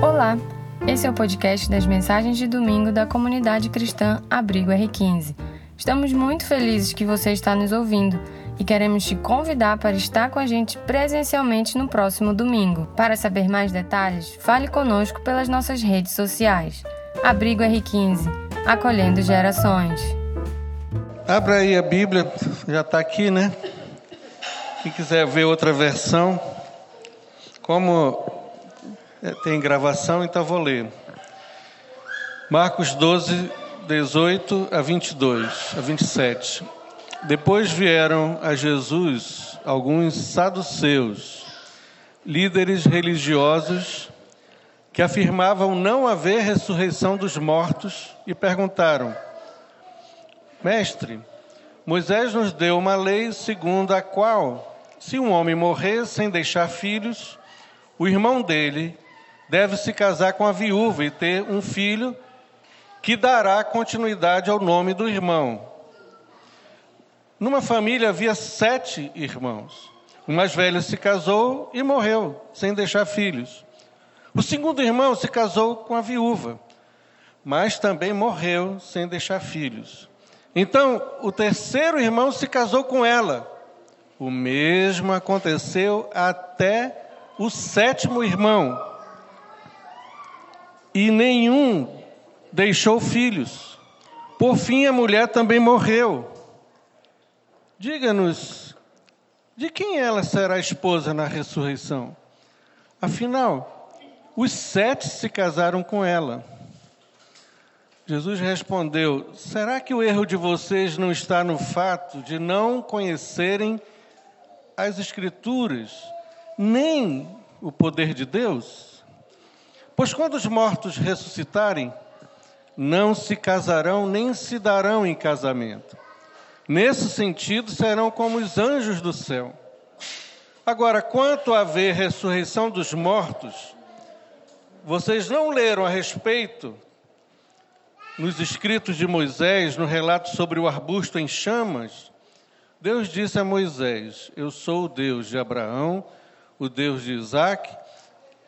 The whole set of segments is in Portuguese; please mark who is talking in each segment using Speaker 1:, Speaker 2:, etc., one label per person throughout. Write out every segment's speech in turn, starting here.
Speaker 1: Olá, esse é o podcast das mensagens de domingo da comunidade cristã Abrigo R15. Estamos muito felizes que você está nos ouvindo e queremos te convidar para estar com a gente presencialmente no próximo domingo. Para saber mais detalhes, fale conosco pelas nossas redes sociais. Abrigo R15, acolhendo gerações.
Speaker 2: Abra aí a Bíblia, já está aqui, né? Quem quiser ver outra versão, como tem gravação, então vou ler. Marcos 12, 18 a 22, a 27. Depois vieram a Jesus alguns saduceus, líderes religiosos, que afirmavam não haver ressurreição dos mortos e perguntaram: Mestre, Moisés nos deu uma lei segundo a qual, se um homem morrer sem deixar filhos, o irmão dele deve se casar com a viúva e ter um filho que dará continuidade ao nome do irmão. Numa família havia sete irmãos. O mais velho se casou e morreu, sem deixar filhos. O segundo irmão se casou com a viúva, mas também morreu sem deixar filhos. Então, o terceiro irmão se casou com ela. O mesmo aconteceu até o sétimo irmão. E nenhum deixou filhos. Por fim, a mulher também morreu. Diga-nos, de quem ela será esposa na ressurreição? Afinal, os sete se casaram com ela. Jesus respondeu: Será que o erro de vocês não está no fato de não conhecerem as Escrituras, nem o poder de Deus? Pois quando os mortos ressuscitarem, não se casarão nem se darão em casamento Nesse sentido, serão como os anjos do céu. Agora, quanto a ver ressurreição dos mortos, vocês não leram a respeito nos escritos de Moisés, no relato sobre o arbusto em chamas? Deus disse a Moisés: Eu sou o Deus de Abraão, o Deus de Isaac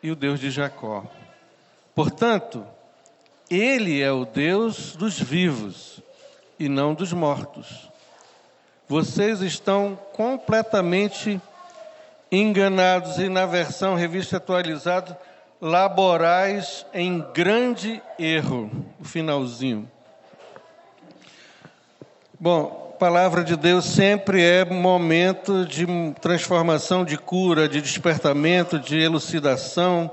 Speaker 2: e o Deus de Jacó. Portanto, Ele é o Deus dos vivos e não dos mortos. Vocês estão completamente enganados e na versão revista atualizada laborais em grande erro, o finalzinho. Bom, palavra de Deus sempre é momento de transformação, de cura, de despertamento, de elucidação,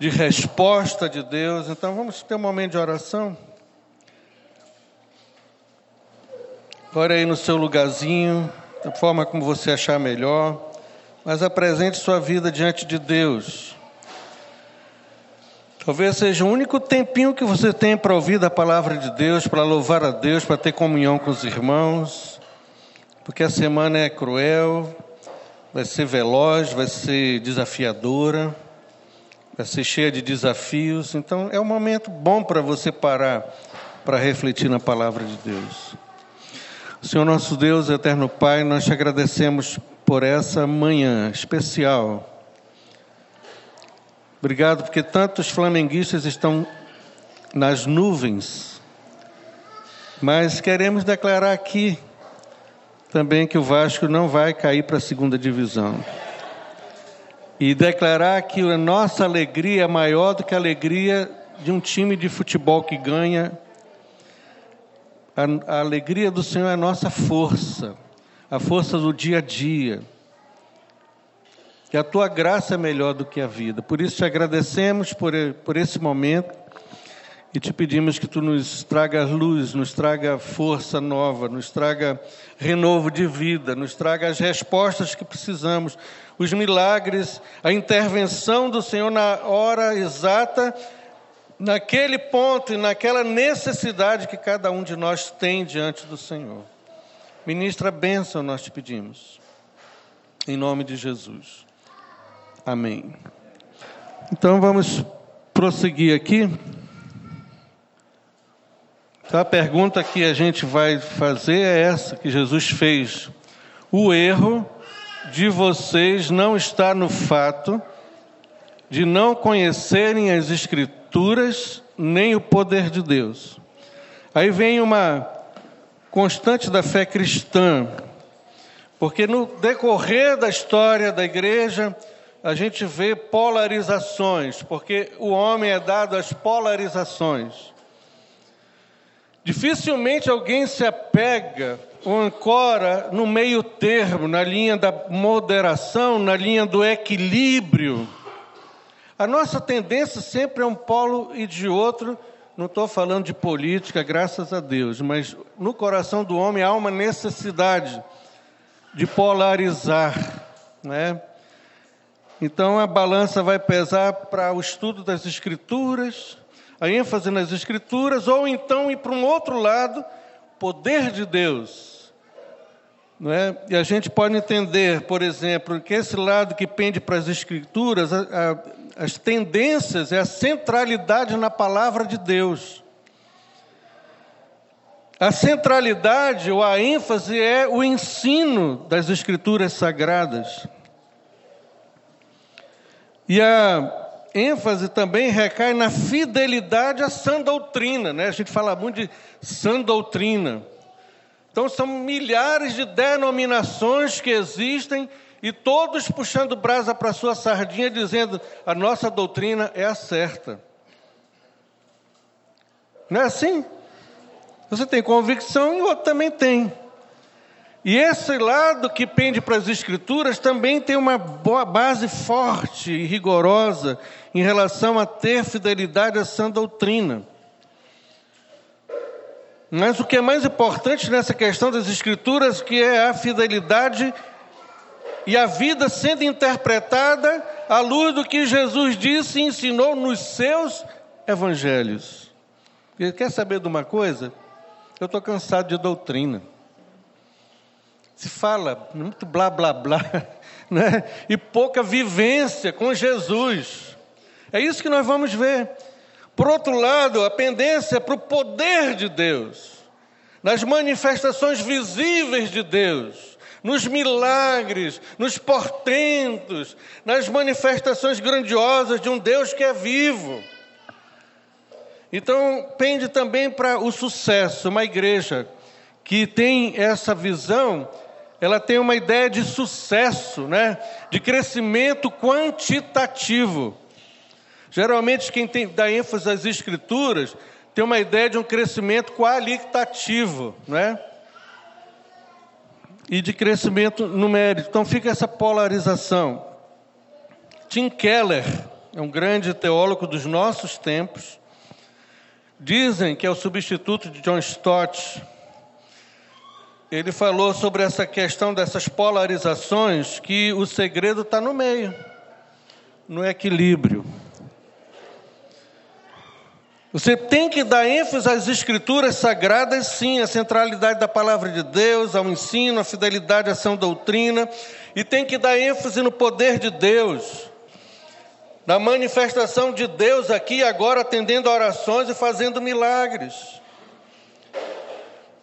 Speaker 2: de resposta de Deus. Então vamos ter um momento de oração. Ore aí no seu lugarzinho, da forma como você achar melhor, mas apresente sua vida diante de Deus. Talvez seja o único tempinho que você tem para ouvir da palavra de Deus, para louvar a Deus, para ter comunhão com os irmãos, porque a semana é cruel, vai ser veloz, vai ser desafiadora, vai ser cheia de desafios. Então é um momento bom para você parar para refletir na palavra de Deus. Senhor nosso Deus, eterno Pai, nós te agradecemos por essa manhã especial. Obrigado porque tantos flamenguistas estão nas nuvens, mas queremos declarar aqui também que o Vasco não vai cair para a segunda divisão. E declarar que a nossa alegria é maior do que a alegria de um time de futebol que ganha a, a alegria do Senhor é a nossa força, a força do dia a dia. Que a tua graça é melhor do que a vida. Por isso te agradecemos por, por esse momento e te pedimos que tu nos traga luz, nos traga força nova, nos traga renovo de vida, nos traga as respostas que precisamos, os milagres, a intervenção do Senhor na hora exata naquele ponto e naquela necessidade que cada um de nós tem diante do Senhor. Ministra bênção, nós te pedimos. Em nome de Jesus. Amém. Então vamos prosseguir aqui. Então, a pergunta que a gente vai fazer é essa que Jesus fez. O erro de vocês não está no fato de não conhecerem as Escrituras nem o poder de Deus. Aí vem uma constante da fé cristã, porque no decorrer da história da igreja, a gente vê polarizações, porque o homem é dado às polarizações. Dificilmente alguém se apega ou ancora no meio termo, na linha da moderação, na linha do equilíbrio. A nossa tendência sempre é um polo e de outro. Não estou falando de política, graças a Deus, mas no coração do homem há uma necessidade de polarizar, né? Então a balança vai pesar para o estudo das escrituras, a ênfase nas escrituras, ou então ir para um outro lado, poder de Deus. Não é? E a gente pode entender, por exemplo, que esse lado que pende para as escrituras, a, a, as tendências é a centralidade na palavra de Deus. A centralidade ou a ênfase é o ensino das escrituras sagradas. E a ênfase também recai na fidelidade à sã doutrina, né? A gente fala muito de sã doutrina. Então são milhares de denominações que existem e todos puxando brasa para sua sardinha, dizendo a nossa doutrina é a certa. Não é assim? Você tem convicção e o outro também tem. E esse lado que pende para as Escrituras também tem uma boa base forte e rigorosa em relação a ter fidelidade à sã doutrina. Mas o que é mais importante nessa questão das Escrituras que é a fidelidade e a vida sendo interpretada à luz do que Jesus disse e ensinou nos seus evangelhos. Quer saber de uma coisa? Eu estou cansado de doutrina se fala muito blá blá blá, né? e pouca vivência com Jesus. É isso que nós vamos ver. Por outro lado, a pendência para o poder de Deus, nas manifestações visíveis de Deus, nos milagres, nos portentos, nas manifestações grandiosas de um Deus que é vivo. Então, pende também para o sucesso, uma igreja que tem essa visão ela tem uma ideia de sucesso, né? de crescimento quantitativo. Geralmente, quem tem, dá ênfase às escrituras tem uma ideia de um crescimento qualitativo, né? E de crescimento numérico. Então fica essa polarização. Tim Keller é um grande teólogo dos nossos tempos. Dizem que é o substituto de John Stott ele falou sobre essa questão dessas polarizações, que o segredo está no meio, no equilíbrio. Você tem que dar ênfase às escrituras sagradas, sim, à centralidade da palavra de Deus, ao ensino, à fidelidade à sã doutrina, e tem que dar ênfase no poder de Deus, na manifestação de Deus aqui e agora, atendendo a orações e fazendo milagres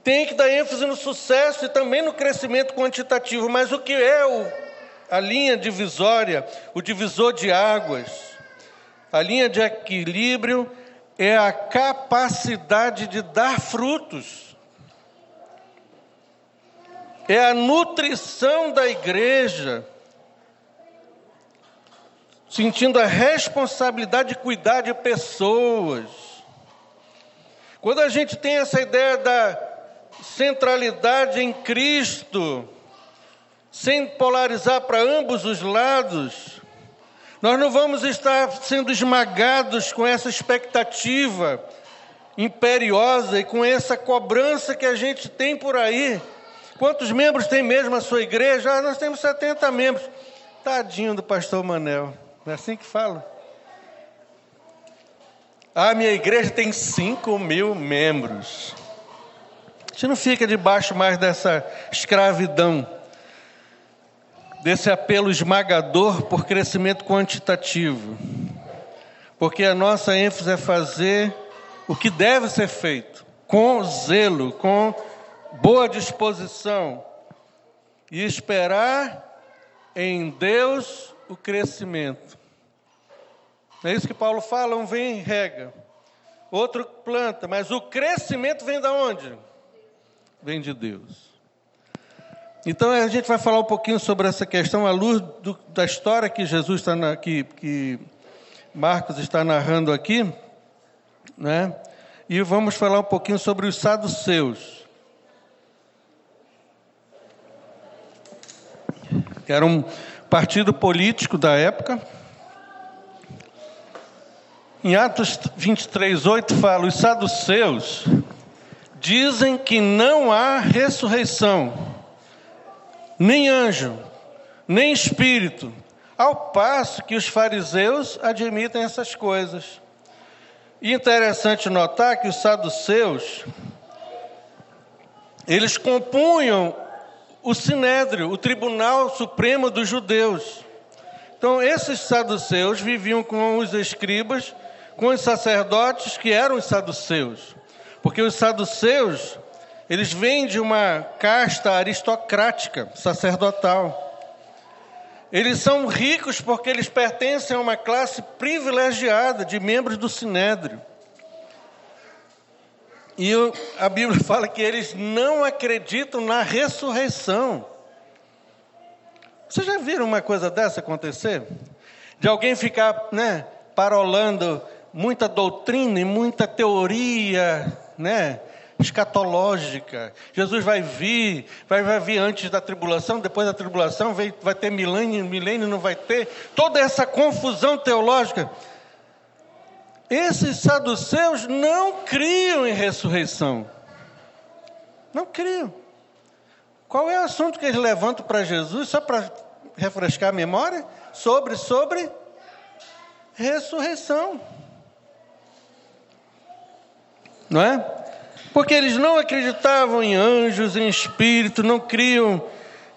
Speaker 2: tem que dar ênfase no sucesso e também no crescimento quantitativo, mas o que é o, a linha divisória, o divisor de águas? A linha de equilíbrio é a capacidade de dar frutos. É a nutrição da igreja, sentindo a responsabilidade de cuidar de pessoas. Quando a gente tem essa ideia da centralidade em Cristo, sem polarizar para ambos os lados, nós não vamos estar sendo esmagados com essa expectativa imperiosa e com essa cobrança que a gente tem por aí. Quantos membros tem mesmo a sua igreja? Ah, nós temos 70 membros. Tadinho do pastor Manel. Não é assim que fala? A minha igreja tem 5 mil membros gente não fica debaixo mais dessa escravidão, desse apelo esmagador por crescimento quantitativo. Porque a nossa ênfase é fazer o que deve ser feito, com zelo, com boa disposição, e esperar em Deus o crescimento. É isso que Paulo fala, um vem e rega, outro planta, mas o crescimento vem da onde? Vem de Deus. Então a gente vai falar um pouquinho sobre essa questão à luz do, da história que Jesus está na, que, que Marcos está narrando aqui, né? E vamos falar um pouquinho sobre os saduceus. Que era um partido político da época. Em Atos 23, 8 fala: os saduceus dizem que não há ressurreição, nem anjo, nem espírito, ao passo que os fariseus admitem essas coisas. E interessante notar que os saduceus, eles compunham o sinédrio, o tribunal supremo dos judeus. Então, esses saduceus viviam com os escribas, com os sacerdotes que eram os saduceus. Porque os saduceus, eles vêm de uma casta aristocrática, sacerdotal. Eles são ricos porque eles pertencem a uma classe privilegiada de membros do sinédrio. E a Bíblia fala que eles não acreditam na ressurreição. Vocês já viram uma coisa dessa acontecer? De alguém ficar, né, parolando muita doutrina e muita teoria, né, escatológica. Jesus vai vir, vai, vai vir antes da tribulação, depois da tribulação, vai, vai ter milênio, milênio não vai ter. Toda essa confusão teológica. Esses saduceus não criam em ressurreição. Não criam. Qual é o assunto que eles levantam para Jesus, só para refrescar a memória? Sobre, sobre ressurreição. Não é? porque eles não acreditavam em anjos, em espírito, não criam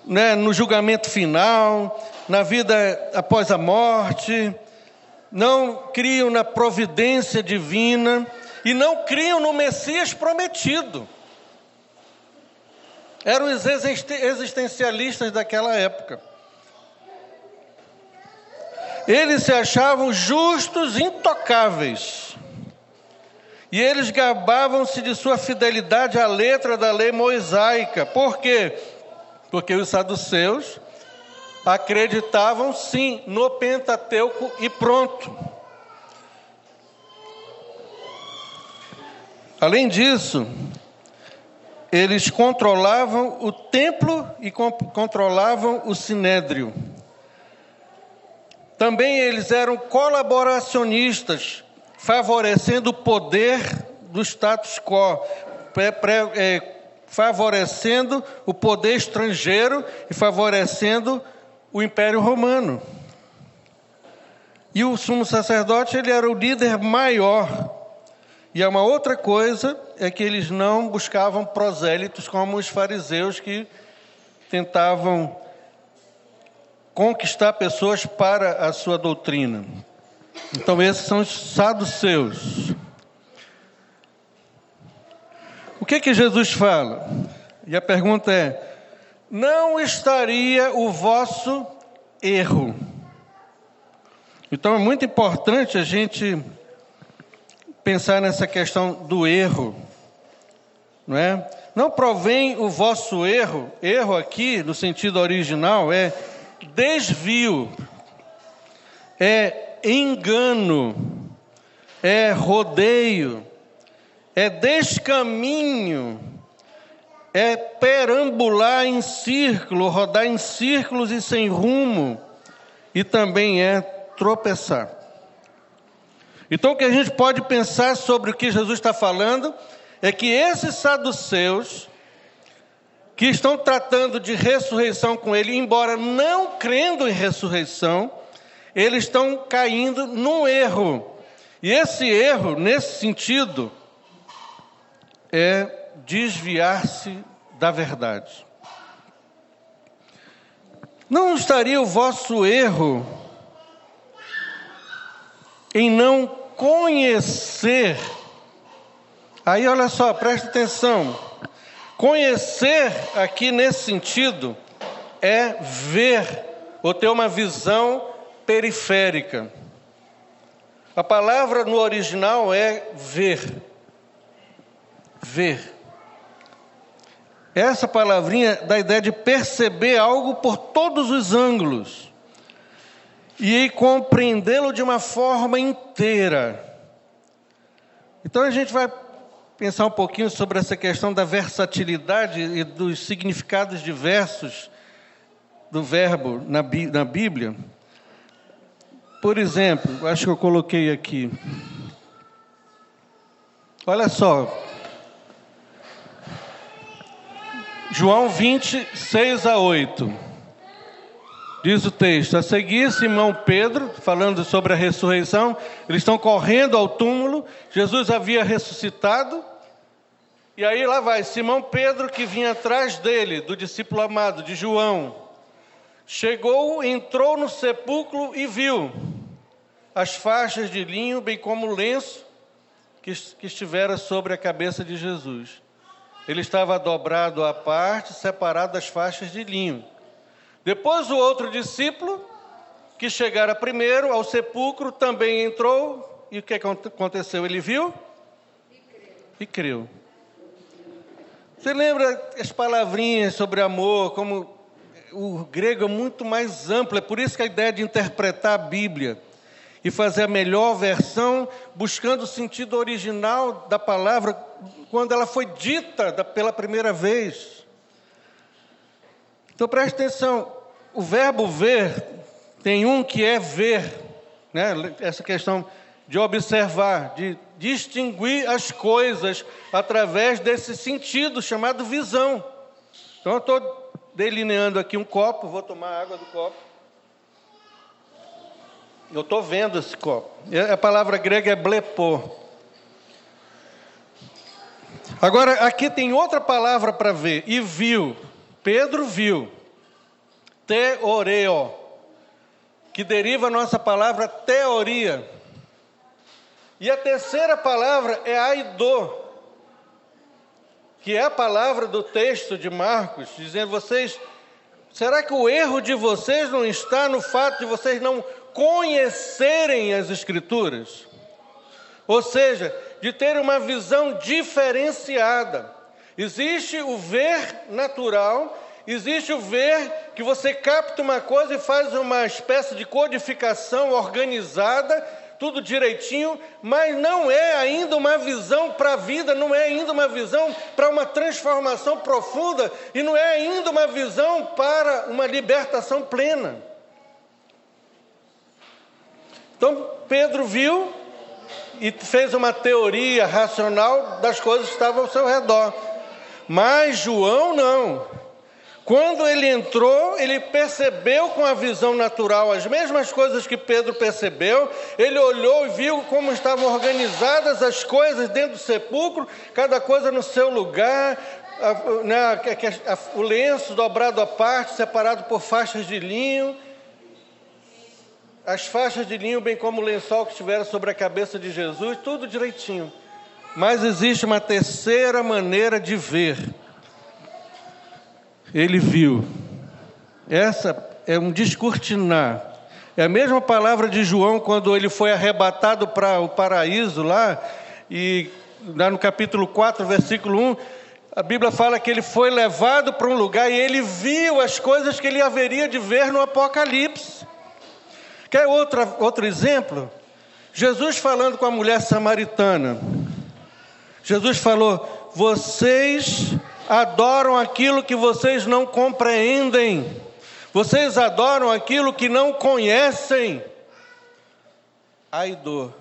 Speaker 2: né, no julgamento final, na vida após a morte, não criam na providência divina e não criam no Messias prometido. Eram os existencialistas daquela época. Eles se achavam justos, intocáveis. E eles gabavam-se de sua fidelidade à letra da lei mosaica. Por quê? Porque os saduceus acreditavam sim no Pentateuco e pronto. Além disso, eles controlavam o templo e controlavam o sinédrio. Também eles eram colaboracionistas favorecendo o poder do status quo, é, favorecendo o poder estrangeiro e favorecendo o Império Romano. E o sumo sacerdote ele era o líder maior. E uma outra coisa é que eles não buscavam prosélitos como os fariseus que tentavam conquistar pessoas para a sua doutrina. Então, esses são os saduceus. O que que Jesus fala? E a pergunta é: não estaria o vosso erro? Então é muito importante a gente pensar nessa questão do erro, não é? Não provém o vosso erro, erro aqui no sentido original é desvio, é engano, é rodeio, é descaminho, é perambular em círculo, rodar em círculos e sem rumo, e também é tropeçar. Então, o que a gente pode pensar sobre o que Jesus está falando é que esses saduceus, que estão tratando de ressurreição com ele, embora não crendo em ressurreição, eles estão caindo num erro. E esse erro, nesse sentido, é desviar-se da verdade. Não estaria o vosso erro em não conhecer. Aí olha só, preste atenção. Conhecer aqui nesse sentido é ver ou ter uma visão periférica. A palavra no original é ver. Ver. Essa palavrinha dá a ideia de perceber algo por todos os ângulos e compreendê-lo de uma forma inteira. Então a gente vai pensar um pouquinho sobre essa questão da versatilidade e dos significados diversos do verbo na, na Bíblia. Por exemplo, acho que eu coloquei aqui. Olha só. João 20, 6 a 8. Diz o texto: A seguir, Simão Pedro, falando sobre a ressurreição, eles estão correndo ao túmulo. Jesus havia ressuscitado. E aí lá vai Simão Pedro, que vinha atrás dele, do discípulo amado, de João. Chegou, entrou no sepulcro e viu as faixas de linho, bem como o lenço que, que estivera sobre a cabeça de Jesus. Ele estava dobrado à parte, separado das faixas de linho. Depois o outro discípulo, que chegara primeiro ao sepulcro, também entrou. E o que aconteceu? Ele viu? E creu. Você lembra as palavrinhas sobre amor, como o grego é muito mais amplo, é por isso que a ideia de interpretar a Bíblia e fazer a melhor versão, buscando o sentido original da palavra quando ela foi dita pela primeira vez. Então preste atenção, o verbo ver tem um que é ver, né? essa questão de observar, de distinguir as coisas através desse sentido chamado visão. Então eu estou delineando aqui um copo, vou tomar água do copo. Eu estou vendo esse copo. A palavra grega é blepo. Agora, aqui tem outra palavra para ver. E viu. Pedro viu. Teoreo. Que deriva a nossa palavra teoria. E a terceira palavra é aido. Que é a palavra do texto de Marcos, dizendo: vocês. Será que o erro de vocês não está no fato de vocês não conhecerem as Escrituras, ou seja, de ter uma visão diferenciada. Existe o ver natural, existe o ver que você capta uma coisa e faz uma espécie de codificação organizada, tudo direitinho, mas não é ainda uma visão para a vida, não é ainda uma visão para uma transformação profunda e não é ainda uma visão para uma libertação plena. Então Pedro viu e fez uma teoria racional das coisas que estavam ao seu redor. Mas João não. Quando ele entrou, ele percebeu com a visão natural as mesmas coisas que Pedro percebeu. Ele olhou e viu como estavam organizadas as coisas dentro do sepulcro, cada coisa no seu lugar, né, o lenço dobrado à parte, separado por faixas de linho as faixas de linho, bem como o lençol que estiver sobre a cabeça de Jesus, tudo direitinho. Mas existe uma terceira maneira de ver. Ele viu. Essa é um descortinar. É a mesma palavra de João quando ele foi arrebatado para o paraíso lá, e lá no capítulo 4, versículo 1, a Bíblia fala que ele foi levado para um lugar e ele viu as coisas que ele haveria de ver no Apocalipse. Quer outra, outro exemplo? Jesus falando com a mulher samaritana. Jesus falou: Vocês adoram aquilo que vocês não compreendem, vocês adoram aquilo que não conhecem. Ai dor.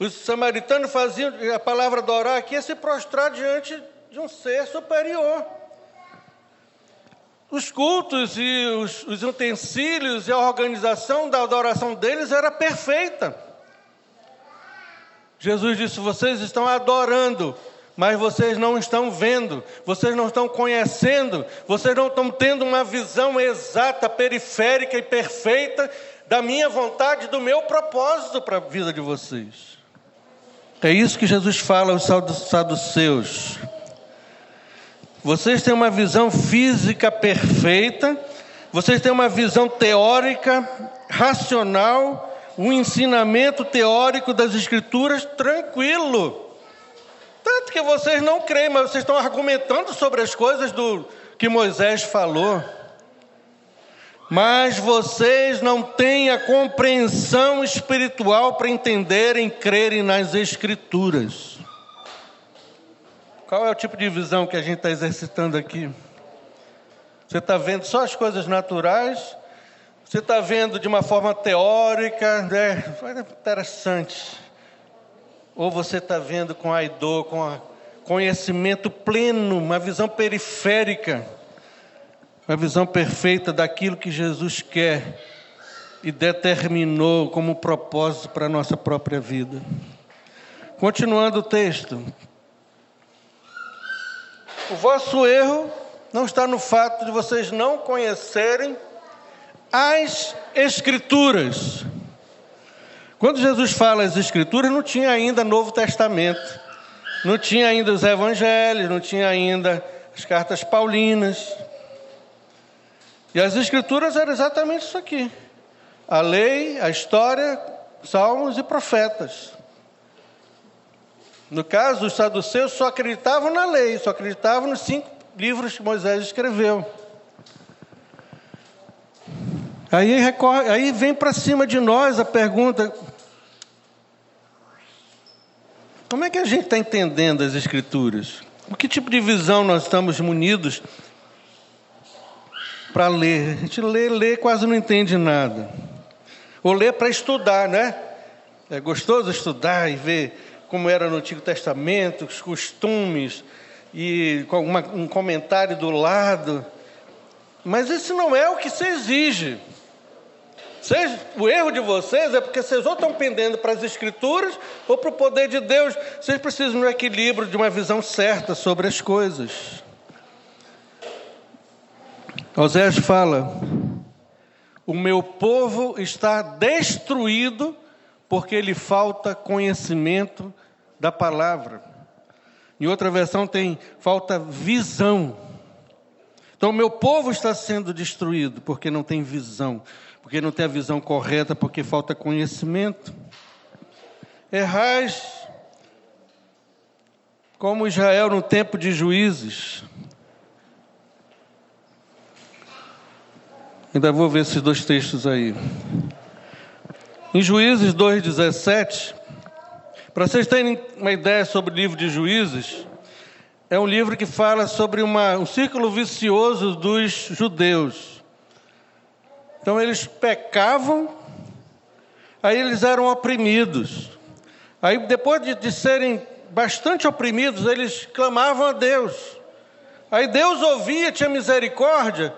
Speaker 2: Os samaritanos faziam, a palavra adorar aqui é se prostrar diante de um ser superior. Os cultos e os, os utensílios e a organização da adoração deles era perfeita. Jesus disse: Vocês estão adorando, mas vocês não estão vendo, vocês não estão conhecendo, vocês não estão tendo uma visão exata, periférica e perfeita da minha vontade, do meu propósito para a vida de vocês. É isso que Jesus fala aos saduceus. Vocês têm uma visão física perfeita, vocês têm uma visão teórica, racional, o ensinamento teórico das Escrituras tranquilo. Tanto que vocês não creem, mas vocês estão argumentando sobre as coisas do que Moisés falou. Mas vocês não têm a compreensão espiritual para entenderem, crerem nas Escrituras. Qual é o tipo de visão que a gente está exercitando aqui? Você está vendo só as coisas naturais? Você está vendo de uma forma teórica, né? interessante. Ou você está vendo com a dor, com a conhecimento pleno, uma visão periférica, uma visão perfeita daquilo que Jesus quer e determinou como propósito para a nossa própria vida. Continuando o texto. O vosso erro não está no fato de vocês não conhecerem as Escrituras. Quando Jesus fala as Escrituras, não tinha ainda Novo Testamento, não tinha ainda os Evangelhos, não tinha ainda as cartas paulinas. E as Escrituras eram exatamente isso aqui: a lei, a história, salmos e profetas. No caso, os saduceus só acreditavam na lei, só acreditavam nos cinco livros que Moisés escreveu. Aí, recorre, aí vem para cima de nós a pergunta: como é que a gente está entendendo as Escrituras? O que tipo de visão nós estamos munidos para ler? A gente lê, lê, quase não entende nada. Ou lê para estudar, né? É gostoso estudar e ver como era no Antigo Testamento, os costumes, e com uma, um comentário do lado. Mas isso não é o que se exige. Vocês, o erro de vocês é porque vocês ou estão pendendo para as Escrituras ou para o poder de Deus. Vocês precisam de um equilíbrio, de uma visão certa sobre as coisas. Osés fala: O meu povo está destruído porque lhe falta conhecimento da palavra. Em outra versão tem falta visão. Então, meu povo está sendo destruído porque não tem visão, porque não tem a visão correta, porque falta conhecimento. Errais como Israel no tempo de juízes. Ainda vou ver esses dois textos aí. Em Juízes 2,17, para vocês terem uma ideia sobre o livro de Juízes, é um livro que fala sobre uma, um círculo vicioso dos judeus. Então eles pecavam, aí eles eram oprimidos. Aí depois de, de serem bastante oprimidos, eles clamavam a Deus. Aí Deus ouvia, tinha misericórdia,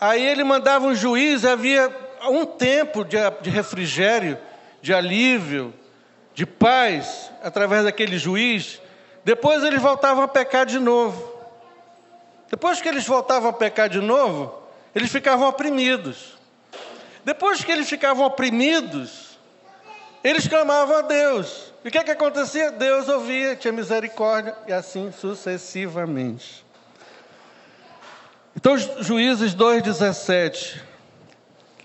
Speaker 2: aí ele mandava um juiz, havia um tempo de, de refrigério, de alívio, de paz através daquele juiz, depois eles voltavam a pecar de novo. Depois que eles voltavam a pecar de novo, eles ficavam oprimidos. Depois que eles ficavam oprimidos, eles clamavam a Deus. E o que, é que acontecia? Deus ouvia, tinha misericórdia, e assim sucessivamente. Então, Juízes 2,17.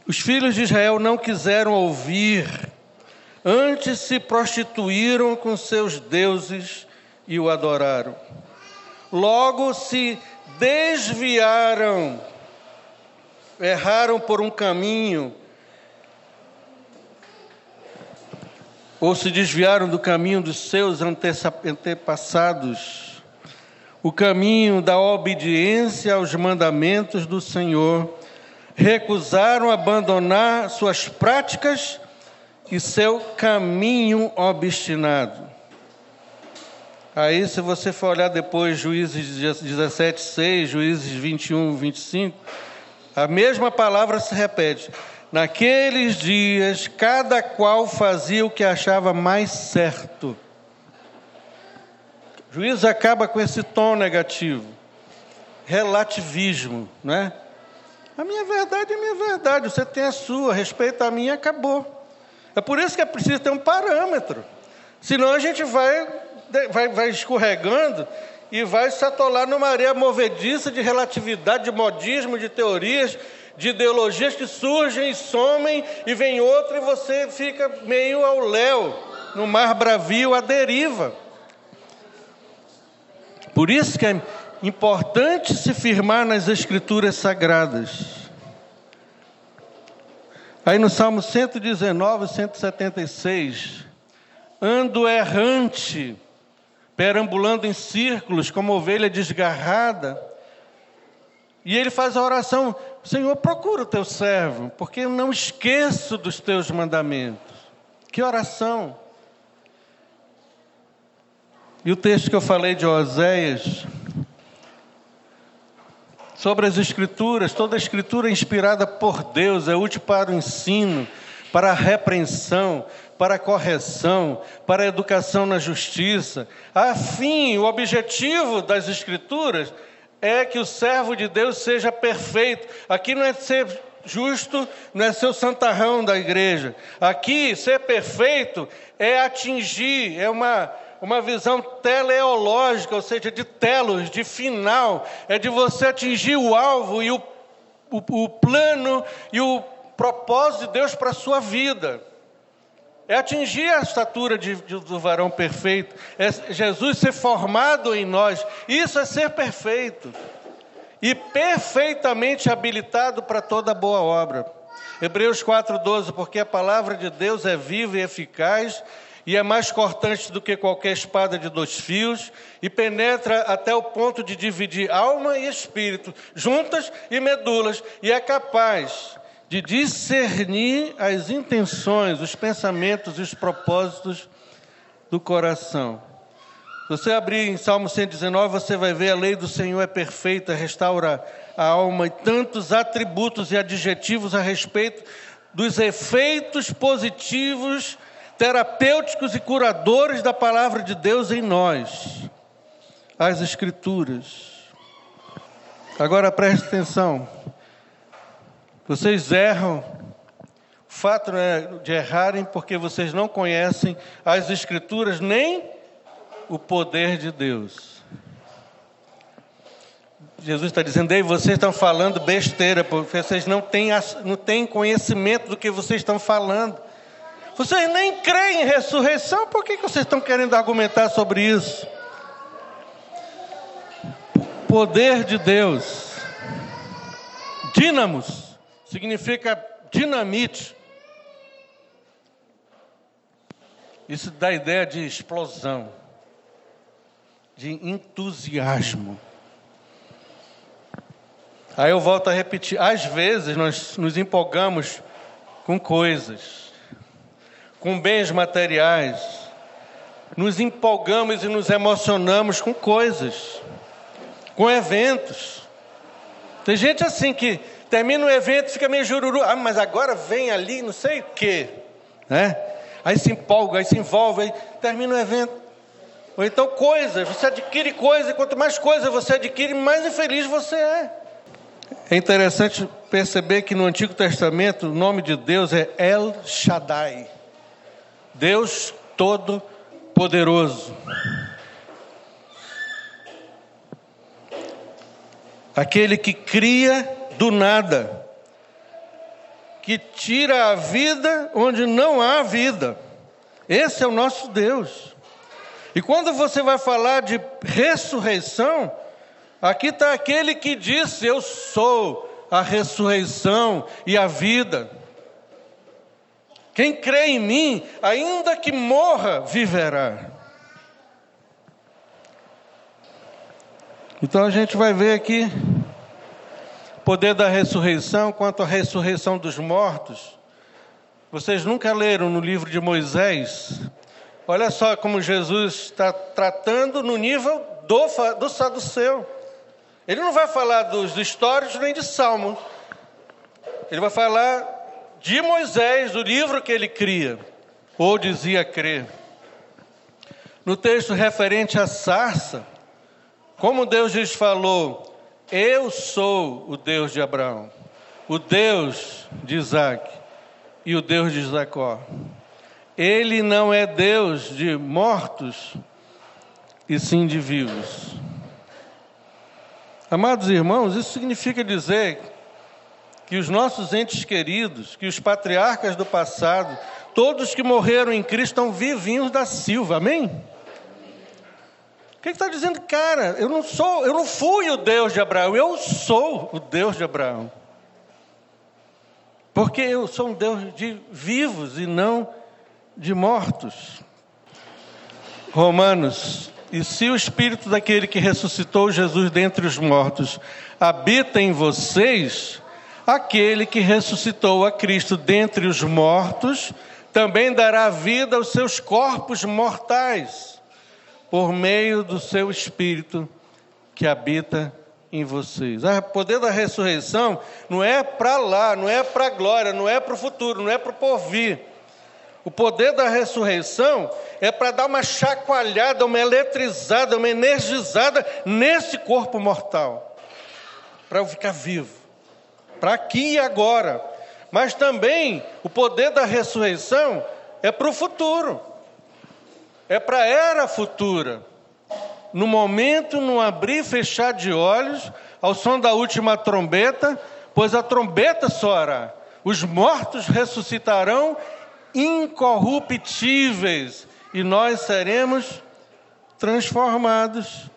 Speaker 2: Os filhos de Israel não quiseram ouvir Antes se prostituíram com seus deuses e o adoraram. Logo se desviaram, erraram por um caminho, ou se desviaram do caminho dos seus antepassados, o caminho da obediência aos mandamentos do Senhor, recusaram abandonar suas práticas e seu caminho obstinado. Aí, se você for olhar depois, Juízes 17, 6, Juízes 21, 25, a mesma palavra se repete. Naqueles dias, cada qual fazia o que achava mais certo. O juiz acaba com esse tom negativo. Relativismo, né? A minha verdade é minha verdade, você tem a sua, respeita a minha, acabou. É por isso que é preciso ter um parâmetro. Senão a gente vai, vai, vai escorregando e vai se atolar numa areia movediça de relatividade, de modismo, de teorias, de ideologias que surgem e somem, e vem outra e você fica meio ao léu, no mar bravio, à deriva. Por isso que é importante se firmar nas escrituras sagradas. Aí no Salmo 119, 176, ando errante, perambulando em círculos como ovelha desgarrada. E ele faz a oração: Senhor, procura o teu servo, porque eu não esqueço dos teus mandamentos. Que oração! E o texto que eu falei de Oséias, sobre as Escrituras, toda a Escritura é inspirada por Deus, é útil para o ensino, para a repreensão, para a correção, para a educação na justiça. Afim, o objetivo das Escrituras é que o servo de Deus seja perfeito. Aqui não é ser justo, não é ser o santarrão da igreja. Aqui, ser perfeito é atingir, é uma uma visão teleológica, ou seja, de telos, de final, é de você atingir o alvo e o, o, o plano e o propósito de Deus para a sua vida. É atingir a estatura de, de, do varão perfeito, é Jesus ser formado em nós, isso é ser perfeito. E perfeitamente habilitado para toda boa obra. Hebreus 4,12, porque a palavra de Deus é viva e eficaz e é mais cortante do que qualquer espada de dois fios, e penetra até o ponto de dividir alma e espírito, juntas e medulas, e é capaz de discernir as intenções, os pensamentos e os propósitos do coração. Se você abrir em Salmo 119, você vai ver a lei do Senhor é perfeita, restaura a alma e tantos atributos e adjetivos a respeito dos efeitos positivos terapêuticos e curadores da palavra de Deus em nós, as Escrituras. Agora preste atenção. Vocês erram. O fato é de errarem porque vocês não conhecem as Escrituras nem o poder de Deus. Jesus está dizendo, ei, vocês estão falando besteira, porque vocês não têm, não têm conhecimento do que vocês estão falando. Vocês nem creem em ressurreição, por que, que vocês estão querendo argumentar sobre isso? Poder de Deus. Dínamos significa dinamite. Isso dá ideia de explosão, de entusiasmo. Aí eu volto a repetir: às vezes nós nos empolgamos com coisas com bens materiais, nos empolgamos e nos emocionamos com coisas, com eventos. Tem gente assim que termina o evento fica meio jururu, ah, mas agora vem ali não sei o quê, né? Aí se empolga, aí se envolve, aí termina o evento. Ou então coisas, você adquire coisas, e quanto mais coisas você adquire, mais infeliz você é. É interessante perceber que no Antigo Testamento o nome de Deus é El Shaddai. Deus Todo-Poderoso. Aquele que cria do nada, que tira a vida onde não há vida. Esse é o nosso Deus. E quando você vai falar de ressurreição, aqui está aquele que disse: Eu sou a ressurreição e a vida. Quem crê em mim, ainda que morra, viverá. Então a gente vai ver aqui poder da ressurreição quanto à ressurreição dos mortos. Vocês nunca leram no livro de Moisés? Olha só como Jesus está tratando no nível do, do saduceu. Ele não vai falar dos históricos nem de salmos. Ele vai falar de Moisés, do livro que ele cria, ou dizia crer. No texto referente à sarça, como Deus lhes falou: Eu sou o Deus de Abraão, o Deus de Isaac e o Deus de Jacó. Ele não é Deus de mortos, e sim de vivos. Amados irmãos, isso significa dizer que os nossos entes queridos, que os patriarcas do passado, todos que morreram em Cristo estão vivinhos da Silva, amém? Que está dizendo, cara? Eu não sou, eu não fui o Deus de Abraão, eu sou o Deus de Abraão. Porque eu sou um Deus de vivos e não de mortos. Romanos, e se o Espírito daquele que ressuscitou Jesus dentre os mortos habita em vocês, aquele que ressuscitou a Cristo dentre os mortos também dará vida aos seus corpos mortais, por meio do seu Espírito que habita em vocês. O poder da ressurreição não é para lá, não é para a glória, não é para o futuro, não é para o porvir. O poder da ressurreição é para dar uma chacoalhada, uma eletrizada, uma energizada nesse corpo mortal, para eu ficar vivo, para aqui e agora. Mas também o poder da ressurreição é para o futuro, é para a era futura no momento, no abrir e fechar de olhos, ao som da última trombeta, pois a trombeta soará. Os mortos ressuscitarão incorruptíveis e nós seremos transformados.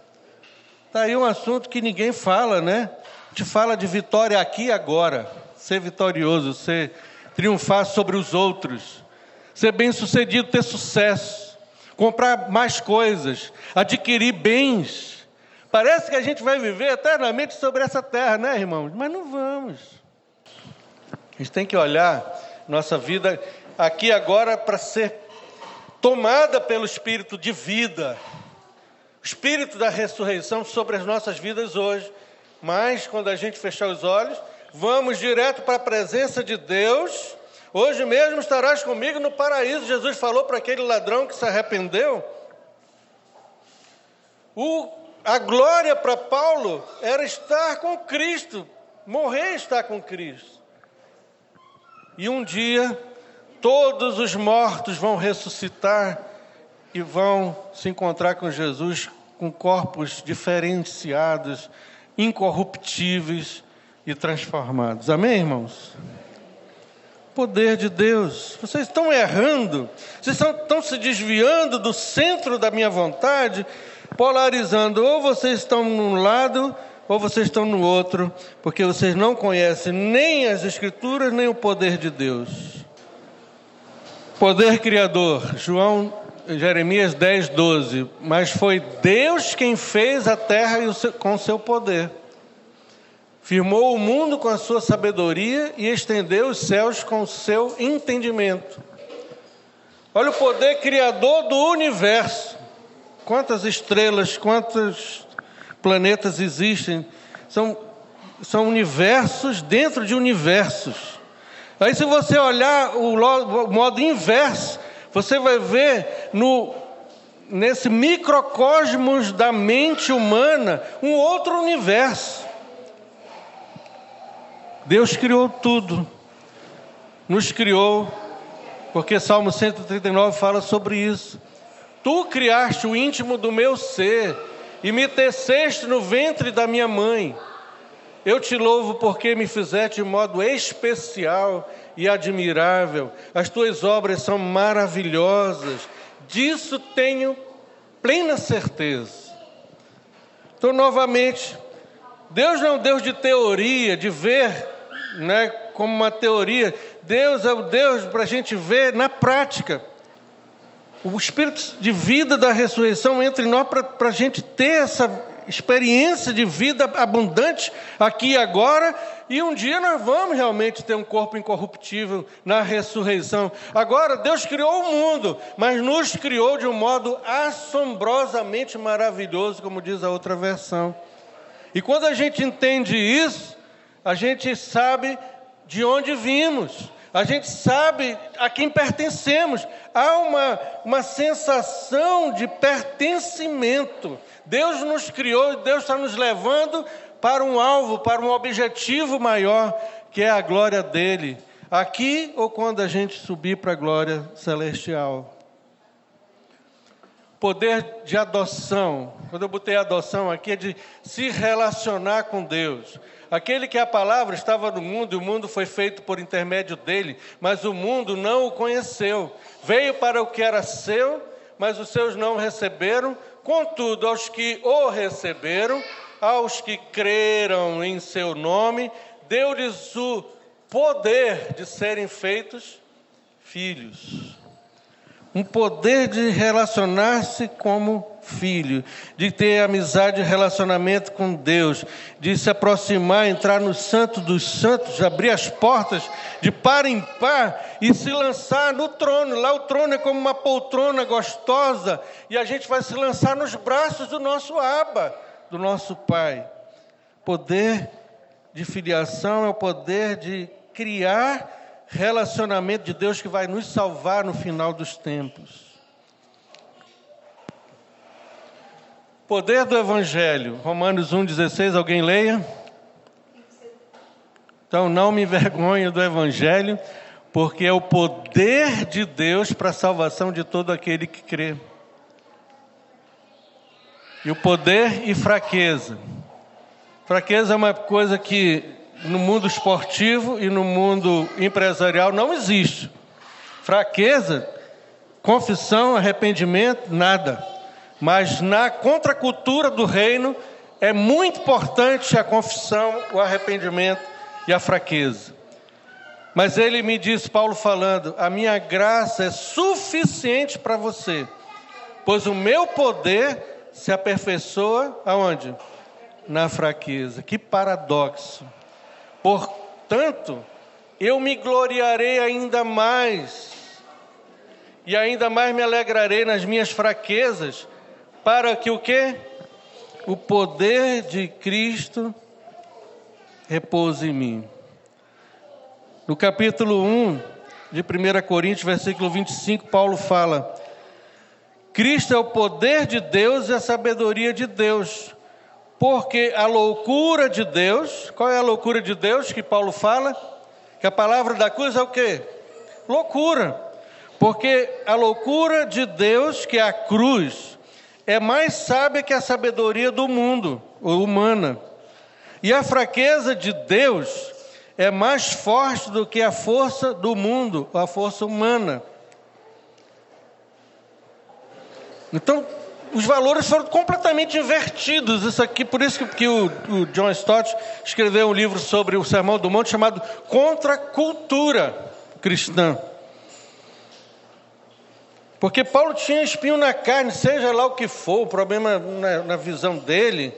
Speaker 2: Está aí um assunto que ninguém fala, né? Te fala de vitória aqui e agora. Ser vitorioso, ser triunfar sobre os outros, ser bem-sucedido, ter sucesso comprar mais coisas, adquirir bens. Parece que a gente vai viver eternamente sobre essa terra, né, irmãos? Mas não vamos. A gente tem que olhar nossa vida aqui agora para ser tomada pelo espírito de vida, o espírito da ressurreição sobre as nossas vidas hoje. Mas quando a gente fechar os olhos, vamos direto para a presença de Deus Hoje mesmo estarás comigo no paraíso. Jesus falou para aquele ladrão que se arrependeu. O, a glória para Paulo era estar com Cristo, morrer estar com Cristo. E um dia, todos os mortos vão ressuscitar e vão se encontrar com Jesus com corpos diferenciados, incorruptíveis e transformados. Amém, irmãos? Poder de Deus. Vocês estão errando, vocês estão, estão se desviando do centro da minha vontade, polarizando, ou vocês estão num lado, ou vocês estão no outro, porque vocês não conhecem nem as Escrituras, nem o poder de Deus. Poder Criador, João, Jeremias 10, 12. Mas foi Deus quem fez a terra com seu poder. Firmou o mundo com a sua sabedoria e estendeu os céus com o seu entendimento. Olha o poder criador do universo. Quantas estrelas, quantos planetas existem? São, são universos dentro de universos. Aí, se você olhar o, modo inverso, você vai ver no, nesse microcosmos da mente humana um outro universo. Deus criou tudo, nos criou, porque Salmo 139 fala sobre isso. Tu criaste o íntimo do meu ser e me teceste no ventre da minha mãe. Eu te louvo porque me fizeste de modo especial e admirável. As tuas obras são maravilhosas. Disso tenho plena certeza. Então, novamente, Deus não é um Deus de teoria, de ver né, como uma teoria. Deus é o Deus para a gente ver na prática. O Espírito de vida da ressurreição entra em nós para a gente ter essa experiência de vida abundante aqui e agora, e um dia nós vamos realmente ter um corpo incorruptível na ressurreição. Agora, Deus criou o mundo, mas nos criou de um modo assombrosamente maravilhoso, como diz a outra versão. E quando a gente entende isso, a gente sabe de onde vimos, a gente sabe a quem pertencemos. Há uma, uma sensação de pertencimento. Deus nos criou e Deus está nos levando para um alvo, para um objetivo maior, que é a glória dele, aqui ou quando a gente subir para a glória celestial. Poder de adoção. Quando eu botei adoção aqui, é de se relacionar com Deus. Aquele que a palavra estava no mundo e o mundo foi feito por intermédio dele, mas o mundo não o conheceu. Veio para o que era seu, mas os seus não receberam. Contudo, aos que o receberam, aos que creram em seu nome, deu-lhes o poder de serem feitos filhos um poder de relacionar-se como filho, de ter amizade e relacionamento com Deus, de se aproximar, entrar no santo dos santos, abrir as portas de par em par e se lançar no trono. Lá o trono é como uma poltrona gostosa e a gente vai se lançar nos braços do nosso Aba, do nosso Pai. Poder de filiação é o poder de criar relacionamento de Deus que vai nos salvar no final dos tempos. Poder do Evangelho, Romanos 1,16, alguém leia? Então, não me envergonhe do Evangelho, porque é o poder de Deus para a salvação de todo aquele que crê. E o poder e fraqueza. Fraqueza é uma coisa que no mundo esportivo e no mundo empresarial não existe. Fraqueza, confissão, arrependimento, nada. Mas na contracultura do reino é muito importante a confissão, o arrependimento e a fraqueza. Mas ele me disse, Paulo falando: a minha graça é suficiente para você, pois o meu poder se aperfeiçoa aonde? Na fraqueza. Que paradoxo. Portanto, eu me gloriarei ainda mais, e ainda mais me alegrarei nas minhas fraquezas, para que o que? O poder de Cristo repouse em mim. No capítulo 1 de 1 Coríntios, versículo 25, Paulo fala: Cristo é o poder de Deus e a sabedoria de Deus porque a loucura de Deus, qual é a loucura de Deus que Paulo fala? Que a palavra da cruz é o quê? Loucura. Porque a loucura de Deus, que é a cruz, é mais sábia que a sabedoria do mundo, ou humana. E a fraqueza de Deus é mais forte do que a força do mundo, a força humana. Então, os valores foram completamente invertidos. Isso aqui, por isso que, que o, o, John Stott escreveu um livro sobre o Sermão do Monte chamado Contra a Cultura Cristã. Porque Paulo tinha espinho na carne, seja lá o que for, o problema na, na visão dele.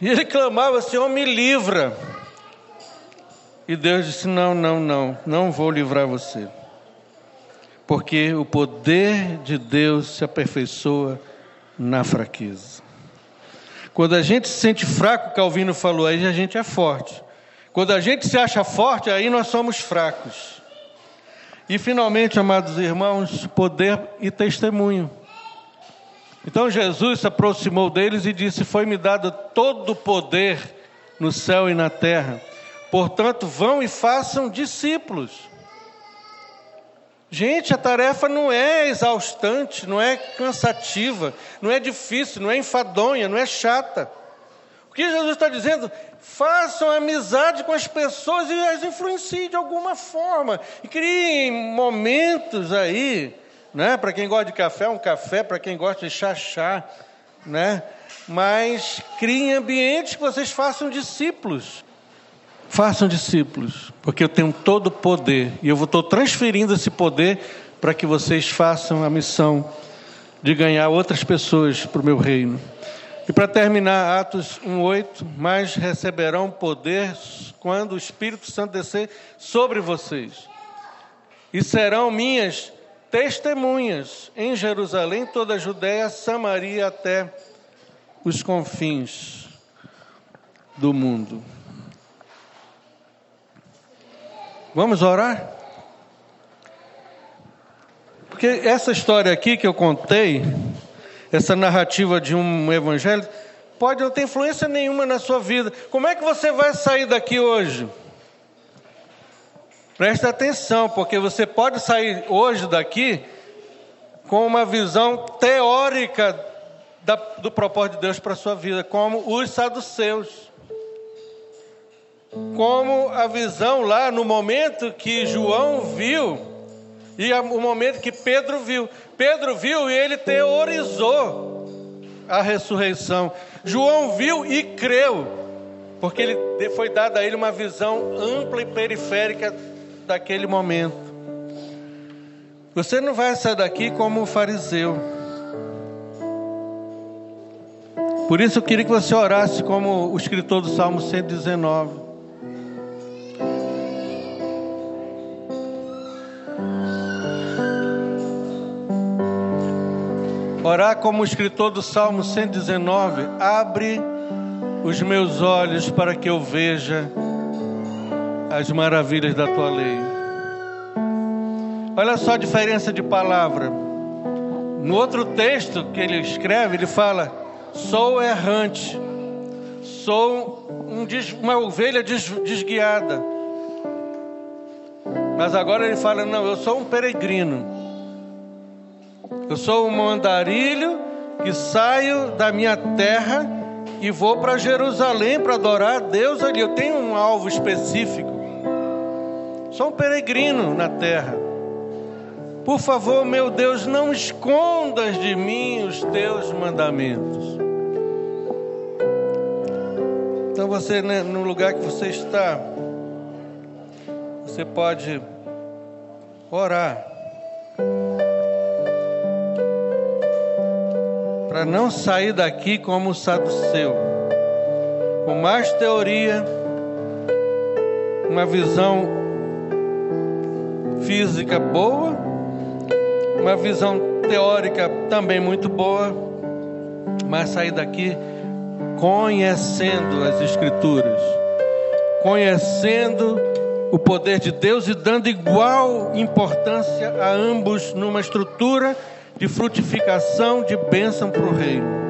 Speaker 2: E ele clamava: Senhor, me livra. E Deus disse: Não, não, não, não vou livrar você porque o poder de Deus se aperfeiçoa na fraqueza. Quando a gente se sente fraco, Calvino falou, aí a gente é forte. Quando a gente se acha forte, aí nós somos fracos. E finalmente, amados irmãos, poder e testemunho. Então Jesus se aproximou deles e disse: Foi-me dado todo o poder no céu e na terra. Portanto, vão e façam discípulos. Gente, a tarefa não é exaustante, não é cansativa, não é difícil, não é enfadonha, não é chata. O que Jesus está dizendo? Façam amizade com as pessoas e as influenciem de alguma forma. E criem momentos aí, né? Para quem gosta de café, um café, para quem gosta de chá, chá, né? Mas criem ambientes que vocês façam discípulos. Façam discípulos, porque eu tenho todo o poder e eu estou transferindo esse poder para que vocês façam a missão de ganhar outras pessoas para o meu reino. E para terminar, Atos 1,8: Mas receberão poder quando o Espírito Santo descer sobre vocês, e serão minhas testemunhas em Jerusalém, toda a Judéia, Samaria até os confins do mundo. Vamos orar? Porque essa história aqui que eu contei, essa narrativa de um evangelho, pode não ter influência nenhuma na sua vida. Como é que você vai sair daqui hoje? Preste atenção, porque você pode sair hoje daqui com uma visão teórica da, do propósito de Deus para a sua vida, como os saduceus. Como a visão lá no momento que João viu e o momento que Pedro viu. Pedro viu e ele teorizou a ressurreição. João viu e creu, porque ele foi dada a ele uma visão ampla e periférica daquele momento. Você não vai sair daqui como um fariseu. Por isso eu queria que você orasse como o escritor do Salmo 119. Orar como o escritor do Salmo 119, abre os meus olhos para que eu veja as maravilhas da tua lei. Olha só a diferença de palavra. No outro texto que ele escreve, ele fala: Sou errante, sou um, uma ovelha desguiada. Mas agora ele fala: Não, eu sou um peregrino. Eu sou um andarilho que saio da minha terra e vou para Jerusalém para adorar a Deus ali. Eu tenho um alvo específico. Sou um peregrino na terra. Por favor, meu Deus, não escondas de mim os teus mandamentos. Então você, né, no lugar que você está, você pode orar. Para não sair daqui como saduceu, com mais teoria, uma visão física boa, uma visão teórica também muito boa, mas sair daqui conhecendo as Escrituras, conhecendo o poder de Deus e dando igual importância a ambos numa estrutura de frutificação, de bênção para o reino.